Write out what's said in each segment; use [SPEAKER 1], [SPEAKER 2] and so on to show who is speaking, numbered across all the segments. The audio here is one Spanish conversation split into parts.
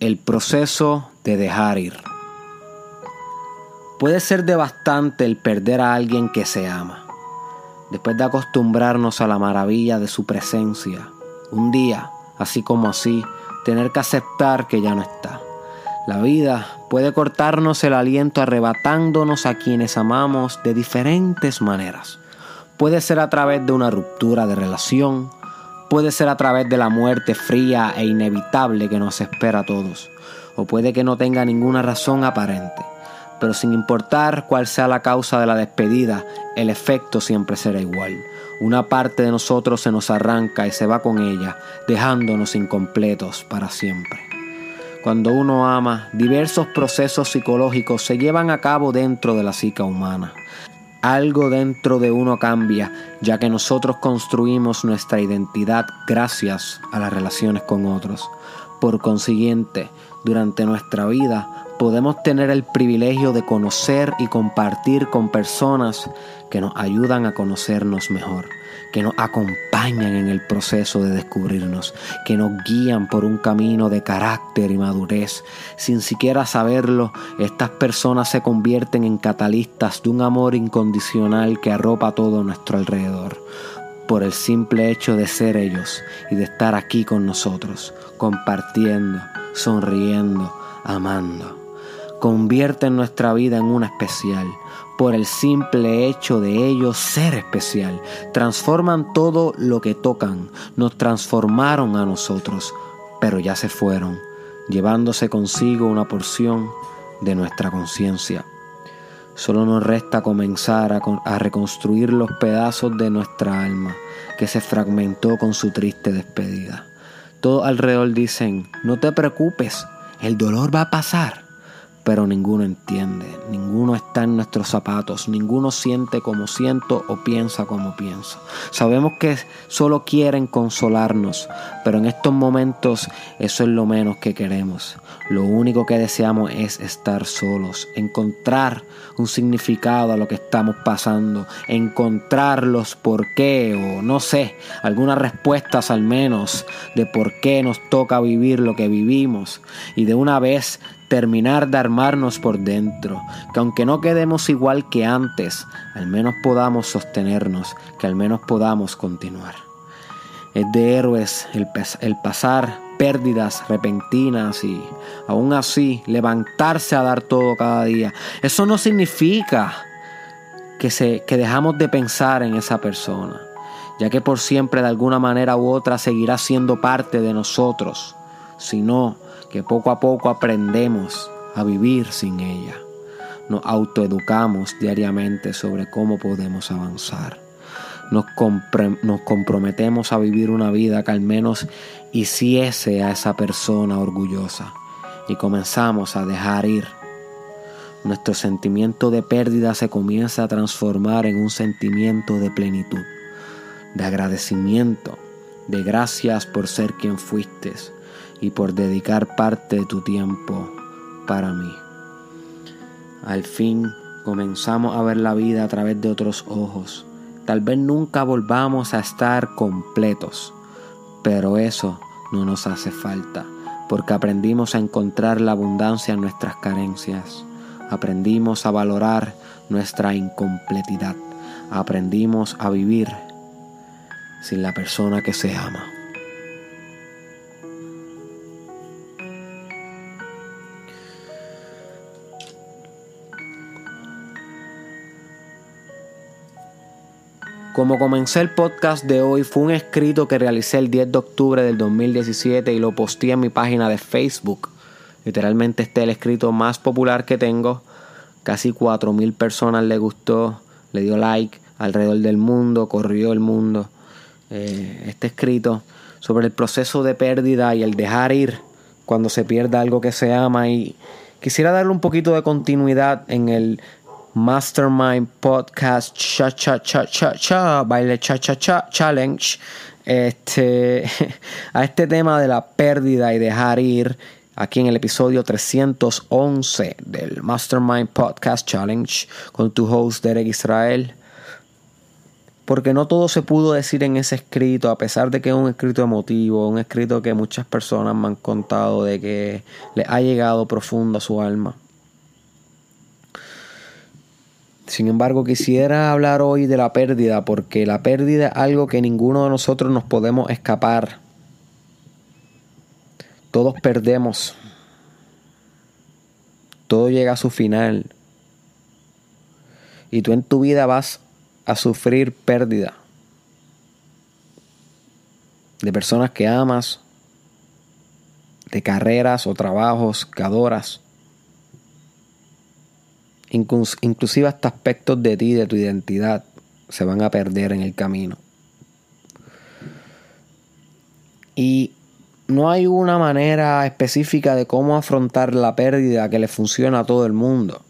[SPEAKER 1] El proceso de dejar ir. Puede ser devastante el perder a alguien que se ama. Después de acostumbrarnos a la maravilla de su presencia, un día, así como así, tener que aceptar que ya no está. La vida puede cortarnos el aliento arrebatándonos a quienes amamos de diferentes maneras. Puede ser a través de una ruptura de relación, puede ser a través de la muerte fría e inevitable que nos espera a todos, o puede que no tenga ninguna razón aparente. Pero sin importar cuál sea la causa de la despedida, el efecto siempre será igual. Una parte de nosotros se nos arranca y se va con ella, dejándonos incompletos para siempre. Cuando uno ama, diversos procesos psicológicos se llevan a cabo dentro de la psica humana. Algo dentro de uno cambia, ya que nosotros construimos nuestra identidad gracias a las relaciones con otros. Por consiguiente, durante nuestra vida podemos tener el privilegio de conocer y compartir con personas que nos ayudan a conocernos mejor, que nos acompañan en el proceso de descubrirnos, que nos guían por un camino de carácter y madurez. Sin siquiera saberlo, estas personas se convierten en catalistas de un amor incondicional que arropa todo nuestro alrededor por el simple hecho de ser ellos y de estar aquí con nosotros, compartiendo, sonriendo, amando. Convierten nuestra vida en una especial por el simple hecho de ellos ser especial. Transforman todo lo que tocan. Nos transformaron a nosotros, pero ya se fueron, llevándose consigo una porción de nuestra conciencia. Solo nos resta comenzar a, a, reconstruir los pedazos de nuestra alma que se fragmentó con su triste despedida. Todos alrededor dicen, no te preocupes, el dolor va a pasar pero ninguno entiende, ninguno está en nuestros zapatos, ninguno siente como siento o piensa como pienso. Sabemos que solo quieren consolarnos, pero en estos momentos eso es lo menos que queremos. Lo único que deseamos es estar solos, encontrar un significado a lo que estamos pasando, encontrar los por qué o no sé, algunas respuestas al menos de por qué nos toca vivir lo que vivimos y de una vez terminar de armarnos por dentro, que aunque no quedemos igual que antes, al menos podamos sostenernos, que al menos podamos continuar. Es de héroes el, pasar pérdidas repentinas y aún así levantarse a dar todo cada día. Eso no significa que, se, que dejamos de pensar en esa persona, ya que por siempre de alguna manera u otra seguirá siendo parte de nosotros, sino que poco a poco aprendemos a vivir sin ella. Nos autoeducamos diariamente sobre cómo podemos avanzar. Nos, nos, comprometemos a vivir una vida que al menos hiciese a esa persona orgullosa y comenzamos a dejar ir. Nuestro sentimiento de pérdida se comienza a transformar en un sentimiento de plenitud, de agradecimiento, de gracias por ser quien fuiste, y por dedicar parte de tu tiempo para mí. Al fin comenzamos a ver la vida a través de otros ojos. Tal vez nunca volvamos a estar completos, pero eso no nos hace falta, porque aprendimos a encontrar la abundancia en nuestras carencias. Aprendimos a valorar nuestra incompletidad. Aprendimos a vivir sin la persona que se ama. Como comencé el podcast de hoy, fue un escrito que realicé el 10 de octubre del 2017 y lo posteé en mi página de Facebook. Literalmente este es el escrito más popular que tengo. Casi 4.000 personas le gustó, le dio like alrededor del mundo, corrió el mundo. Eh, este escrito sobre el proceso de pérdida y el dejar ir cuando se pierda algo que se ama y quisiera darle un poquito de continuidad en el Mastermind Podcast Cha Cha Cha Cha Cha Baile Cha Cha Cha Challenge este, a este tema de la pérdida y dejar ir aquí en el episodio 311 del Mastermind Podcast Challenge con tu host Derek Israel. porque no todo se pudo decir en ese escrito, a pesar de que es un escrito emotivo, un escrito que muchas personas me han contado de que le ha llegado profundo a su alma. Sin embargo, quisiera hablar hoy de la pérdida, porque la pérdida es algo que ninguno de nosotros nos podemos escapar. Todos perdemos. Todo llega a su final. Y tú en tu vida vas a sufrir pérdida de personas que amas, de carreras o trabajos que adoras, inclusive hasta aspectos de ti, de tu identidad, se van a perder en el camino. Y no hay una manera específica de cómo afrontar la pérdida que le funciona a todo el mundo.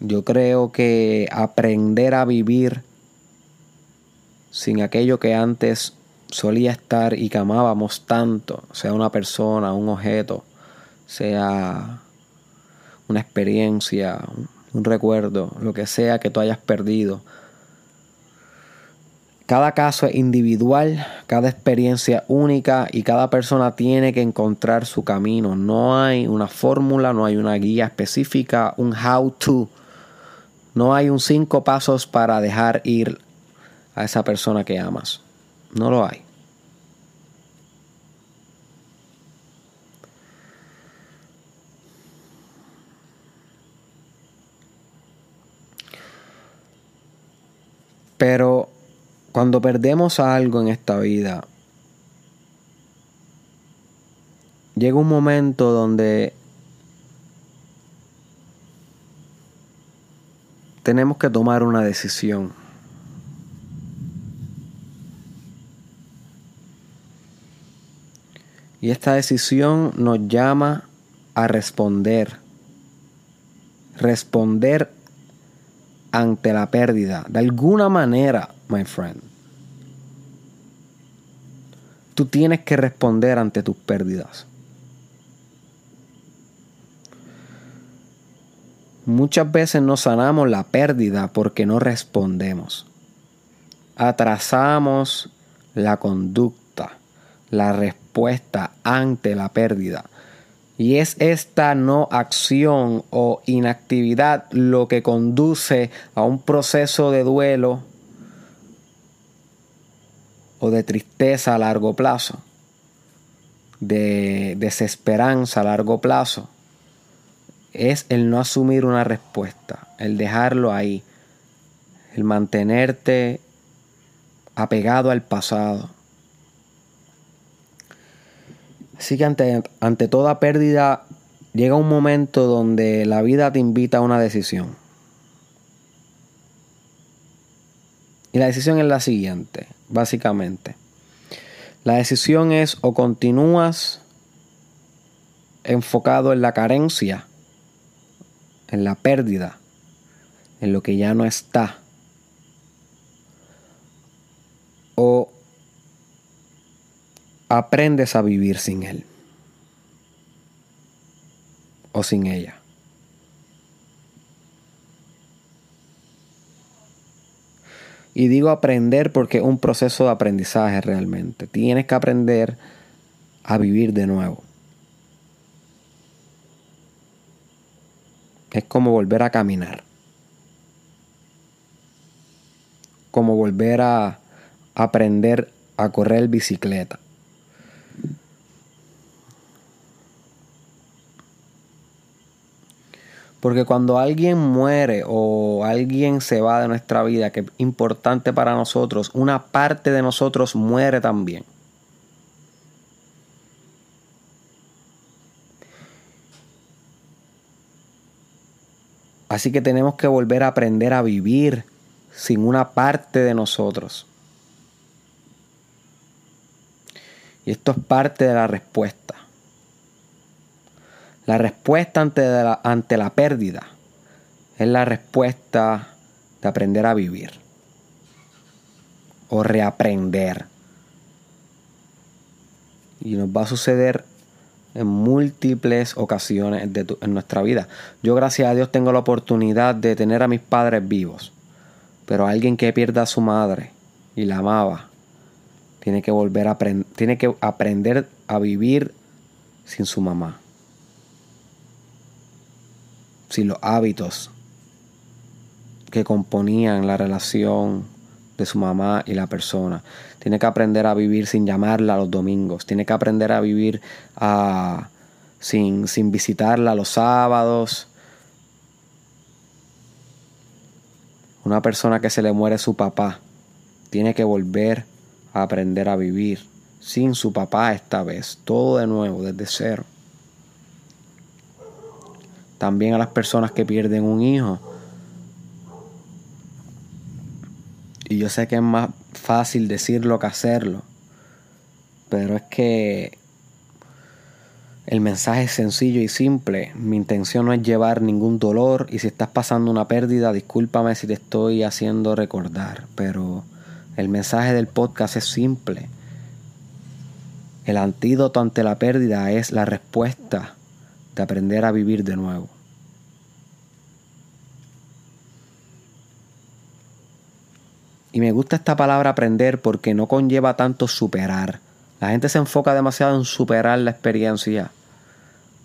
[SPEAKER 1] Yo creo que aprender a vivir sin aquello que antes solía estar y que amábamos tanto, sea una persona, un objeto, sea una experiencia, un recuerdo, lo que sea que tú hayas perdido. Cada caso es individual, cada experiencia única y cada persona tiene que encontrar su camino. No hay una fórmula, no hay una guía específica, un how to no hay un cinco pasos para dejar ir a esa persona que amas. No lo hay. Pero cuando perdemos algo en esta vida, llega un momento donde tenemos que tomar una decisión. Y esta decisión nos llama a responder. Responder ante la pérdida. De alguna manera, my friend. Tú tienes que responder ante tus pérdidas. Muchas veces no sanamos la pérdida porque no respondemos. Atrasamos la conducta, la respuesta ante la pérdida. Y es esta no acción o inactividad lo que conduce a un proceso de duelo o de tristeza a largo plazo, de desesperanza a largo plazo es el no asumir una respuesta, el dejarlo ahí, el mantenerte apegado al pasado. Así que ante, ante toda pérdida llega un momento donde la vida te invita a una decisión. Y la decisión es la siguiente, básicamente. La decisión es o continúas enfocado en la carencia en la pérdida, en lo que ya no está. O aprendes a vivir sin él o sin ella. Y digo aprender porque es un proceso de aprendizaje realmente. Tienes que aprender a vivir de nuevo. Es como volver a caminar. Como volver a aprender a correr bicicleta. Porque cuando alguien muere o alguien se va de nuestra vida, que es importante para nosotros, una parte de nosotros muere también. Así que tenemos que volver a aprender a vivir sin una parte de nosotros. Y esto es parte de la respuesta. La respuesta ante la, ante la pérdida es la respuesta de aprender a vivir o reaprender. Y nos va a suceder en múltiples ocasiones en nuestra vida. Yo gracias a Dios tengo la oportunidad de tener a mis padres vivos. Pero alguien que pierda a su madre y la amaba, tiene que volver a tiene que aprender a vivir sin su mamá. Sin los hábitos que componían la relación de su mamá y la persona. Tiene que aprender a vivir sin llamarla los domingos. Tiene que aprender a vivir sin, sin visitarla los sábados. Una persona que se le muere su papá tiene que volver a aprender a vivir sin su papá esta vez. Todo de nuevo, desde cero. También a las personas que pierden un hijo Y yo sé que es más fácil decirlo que hacerlo. Pero es que el mensaje es sencillo y simple. Mi intención no es llevar ningún dolor y si estás pasando una pérdida, discúlpame si te estoy haciendo recordar. Pero el mensaje del podcast es simple. El antídoto ante la pérdida es la respuesta de aprender a vivir de nuevo. Y me gusta esta palabra aprender porque no conlleva tanto superar. La gente se enfoca demasiado en superar la experiencia.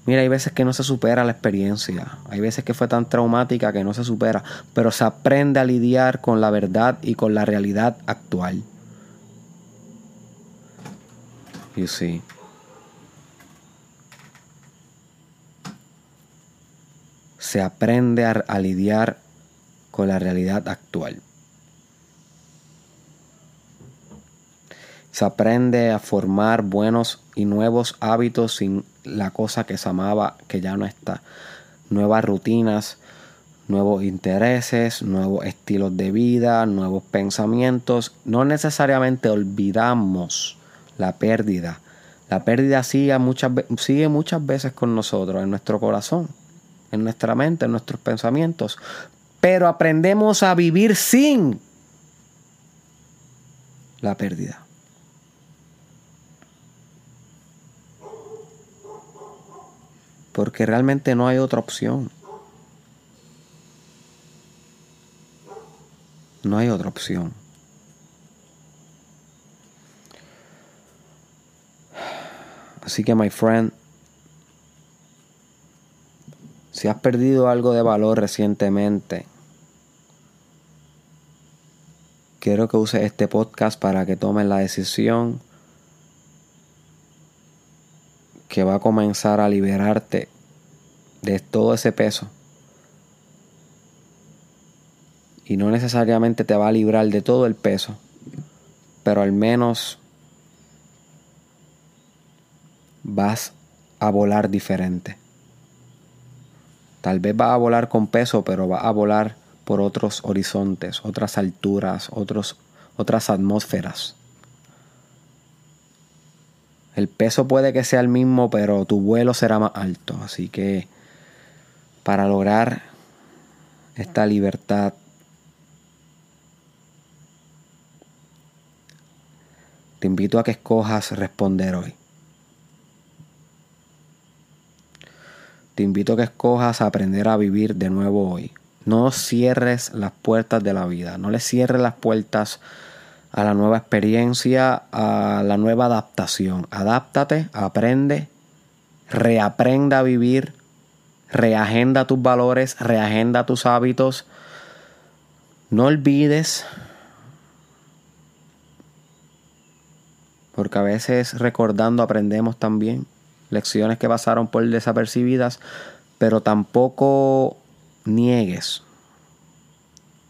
[SPEAKER 1] Mira, hay veces que no se supera la experiencia. Hay veces que fue tan traumática que no se supera. Pero se aprende a lidiar con la verdad y con la realidad actual. You see. Se aprende a, lidiar con la realidad actual. Se aprende a formar buenos y nuevos hábitos sin la cosa que se amaba que ya no está. Nuevas rutinas, nuevos intereses, nuevos estilos de vida, nuevos pensamientos. No necesariamente olvidamos la pérdida. La pérdida sigue muchas, sigue muchas veces con nosotros, en nuestro corazón, en nuestra mente, en nuestros pensamientos. Pero aprendemos a vivir sin la pérdida. porque realmente no hay otra opción. No hay otra opción. Así que, my friend, si has perdido algo de valor recientemente, quiero que uses este podcast para que tomes la decisión que va a comenzar a liberarte de todo ese peso. Y no necesariamente te va a librar de todo el peso, pero al menos vas a volar diferente. Tal vez vas a volar con peso, pero vas a volar por otros horizontes, otras alturas, otros, otras atmósferas. El peso puede que sea el mismo, pero tu vuelo será más alto. Así que para lograr esta libertad, te invito a que escojas responder hoy. Te invito a que escojas aprender a vivir de nuevo hoy. No cierres las puertas de la vida, no le cierres las puertas a la nueva experiencia, a la nueva adaptación. Adáptate, aprende, reaprenda a vivir, reagenda tus valores, reagenda tus hábitos. No olvides, porque a veces recordando aprendemos también lecciones que pasaron por desapercibidas, pero tampoco niegues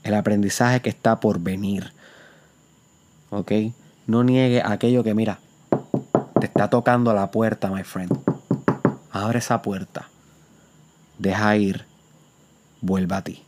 [SPEAKER 1] el aprendizaje que está por venir. ¿ok? No niegue aquello que, mira, te está tocando la puerta, my friend. Abre esa puerta. Deja ir. Vuelva a ti.